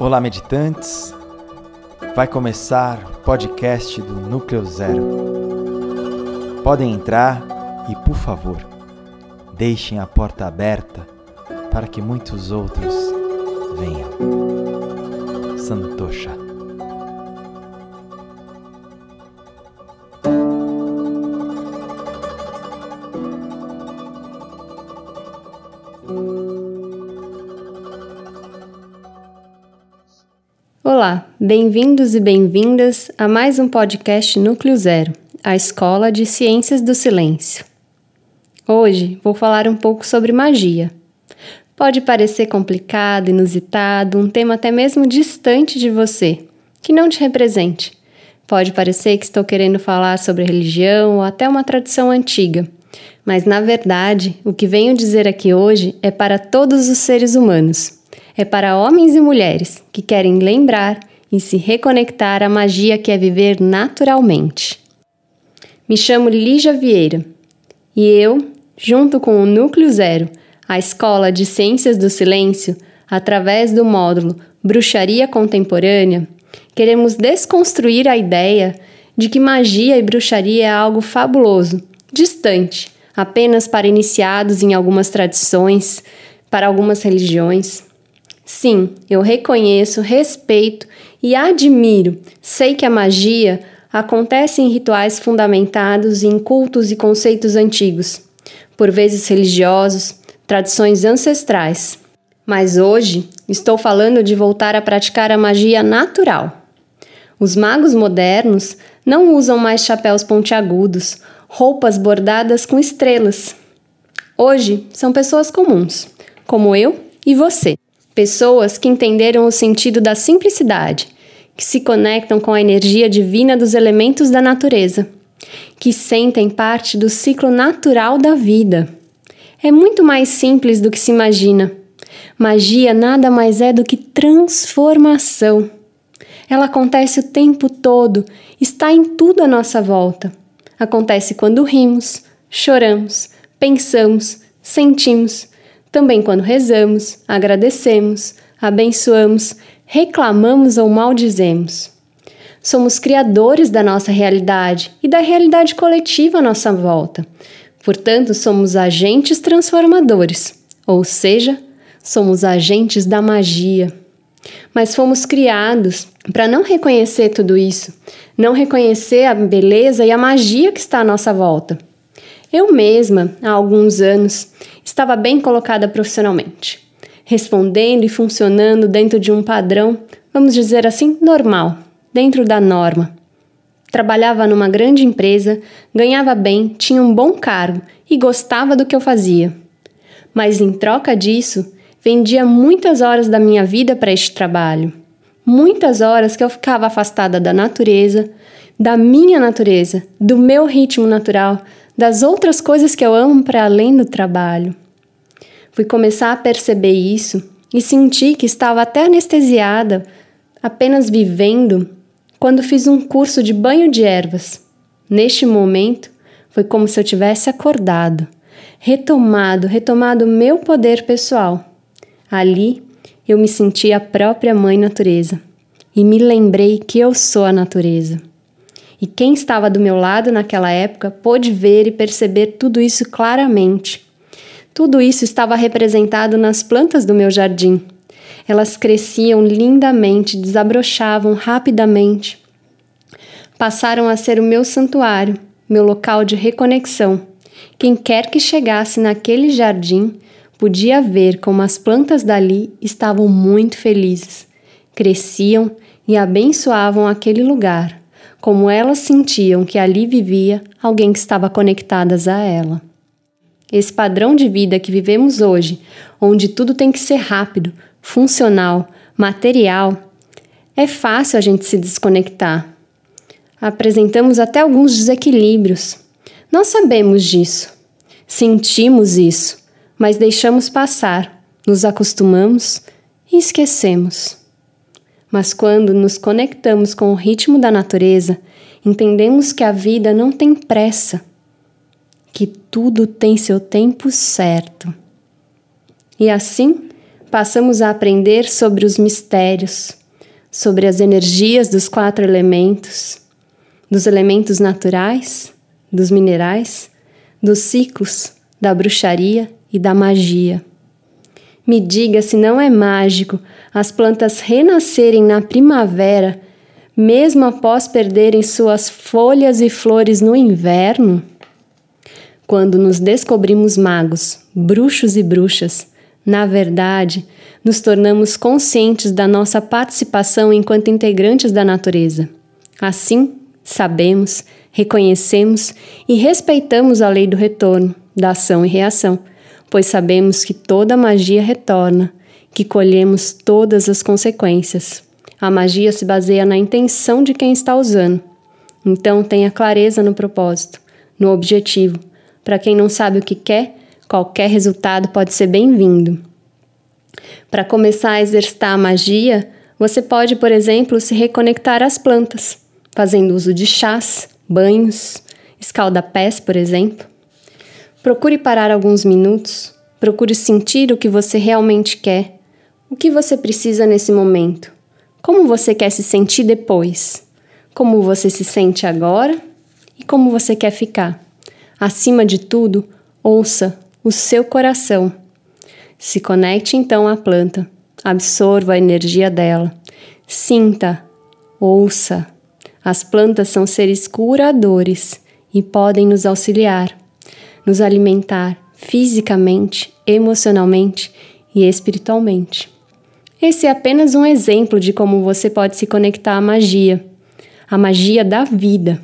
Olá, meditantes. Vai começar o podcast do Núcleo Zero. Podem entrar e, por favor, deixem a porta aberta para que muitos outros venham. Santosha. Olá, bem-vindos e bem-vindas a mais um podcast Núcleo Zero, a Escola de Ciências do Silêncio. Hoje vou falar um pouco sobre magia. Pode parecer complicado, inusitado, um tema até mesmo distante de você, que não te represente. Pode parecer que estou querendo falar sobre religião ou até uma tradição antiga, mas na verdade, o que venho dizer aqui hoje é para todos os seres humanos é para homens e mulheres que querem lembrar e se reconectar à magia que é viver naturalmente. Me chamo Lígia Vieira e eu, junto com o Núcleo Zero, a Escola de Ciências do Silêncio, através do módulo Bruxaria Contemporânea, queremos desconstruir a ideia de que magia e bruxaria é algo fabuloso, distante, apenas para iniciados em algumas tradições, para algumas religiões. Sim, eu reconheço, respeito e admiro. Sei que a magia acontece em rituais fundamentados em cultos e conceitos antigos, por vezes religiosos, tradições ancestrais. Mas hoje estou falando de voltar a praticar a magia natural. Os magos modernos não usam mais chapéus pontiagudos, roupas bordadas com estrelas. Hoje são pessoas comuns, como eu e você. Pessoas que entenderam o sentido da simplicidade, que se conectam com a energia divina dos elementos da natureza, que sentem parte do ciclo natural da vida. É muito mais simples do que se imagina. Magia nada mais é do que transformação. Ela acontece o tempo todo, está em tudo à nossa volta. Acontece quando rimos, choramos, pensamos, sentimos, também quando rezamos, agradecemos, abençoamos, reclamamos ou maldizemos. Somos criadores da nossa realidade e da realidade coletiva à nossa volta. Portanto, somos agentes transformadores, ou seja, somos agentes da magia. Mas fomos criados para não reconhecer tudo isso, não reconhecer a beleza e a magia que está à nossa volta. Eu mesma, há alguns anos, estava bem colocada profissionalmente, respondendo e funcionando dentro de um padrão, vamos dizer assim, normal, dentro da norma. Trabalhava numa grande empresa, ganhava bem, tinha um bom cargo e gostava do que eu fazia. Mas em troca disso, vendia muitas horas da minha vida para este trabalho. Muitas horas que eu ficava afastada da natureza, da minha natureza, do meu ritmo natural, das outras coisas que eu amo para além do trabalho. Fui começar a perceber isso e senti que estava até anestesiada, apenas vivendo, quando fiz um curso de banho de ervas. Neste momento, foi como se eu tivesse acordado, retomado, retomado meu poder pessoal. Ali, eu me senti a própria mãe natureza e me lembrei que eu sou a natureza. E quem estava do meu lado naquela época pôde ver e perceber tudo isso claramente. Tudo isso estava representado nas plantas do meu jardim. Elas cresciam lindamente, desabrochavam rapidamente. Passaram a ser o meu santuário, meu local de reconexão. Quem quer que chegasse naquele jardim podia ver como as plantas dali estavam muito felizes, cresciam e abençoavam aquele lugar como elas sentiam que ali vivia alguém que estava conectadas a ela. Esse padrão de vida que vivemos hoje, onde tudo tem que ser rápido, funcional, material, é fácil a gente se desconectar. Apresentamos até alguns desequilíbrios. Nós sabemos disso, sentimos isso, mas deixamos passar, nos acostumamos e esquecemos. Mas quando nos conectamos com o ritmo da natureza, entendemos que a vida não tem pressa, que tudo tem seu tempo certo. E assim, passamos a aprender sobre os mistérios, sobre as energias dos quatro elementos, dos elementos naturais, dos minerais, dos ciclos, da bruxaria e da magia. Me diga se não é mágico as plantas renascerem na primavera, mesmo após perderem suas folhas e flores no inverno? Quando nos descobrimos magos, bruxos e bruxas, na verdade, nos tornamos conscientes da nossa participação enquanto integrantes da natureza. Assim, sabemos, reconhecemos e respeitamos a lei do retorno, da ação e reação, pois sabemos que toda magia retorna, que colhemos todas as consequências. A magia se baseia na intenção de quem está usando. Então, tenha clareza no propósito, no objetivo. Para quem não sabe o que quer, qualquer resultado pode ser bem-vindo. Para começar a exercitar a magia, você pode, por exemplo, se reconectar às plantas, fazendo uso de chás, banhos, escalda-pés, por exemplo. Procure parar alguns minutos, procure sentir o que você realmente quer, o que você precisa nesse momento, como você quer se sentir depois, como você se sente agora? E como você quer ficar. Acima de tudo, ouça o seu coração. Se conecte então à planta, absorva a energia dela, sinta, ouça. As plantas são seres curadores e podem nos auxiliar, nos alimentar fisicamente, emocionalmente e espiritualmente. Esse é apenas um exemplo de como você pode se conectar à magia, a magia da vida.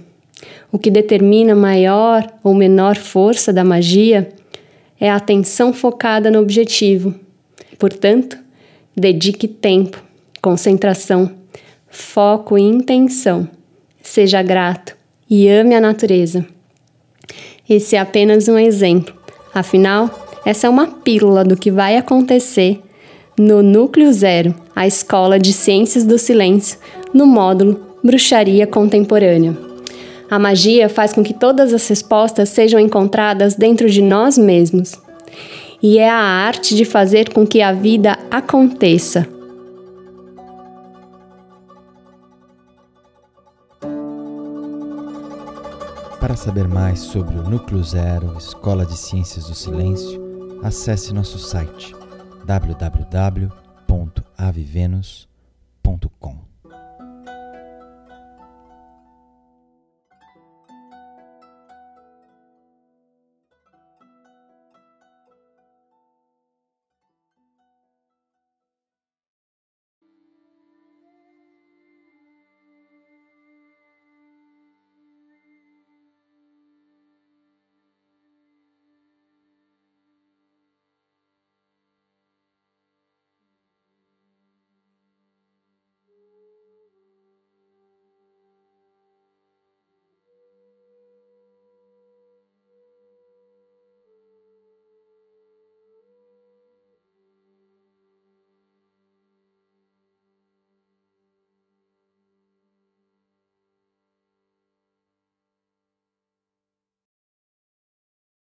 O que determina maior ou menor força da magia é a atenção focada no objetivo. Portanto, dedique tempo, concentração, foco e intenção. Seja grato e ame a natureza. Esse é apenas um exemplo. Afinal, essa é uma pílula do que vai acontecer no Núcleo Zero, a Escola de Ciências do Silêncio, no módulo Bruxaria Contemporânea. A magia faz com que todas as respostas sejam encontradas dentro de nós mesmos. E é a arte de fazer com que a vida aconteça. Para saber mais sobre o Núcleo Zero, Escola de Ciências do Silêncio, acesse nosso site www.avivenus.com.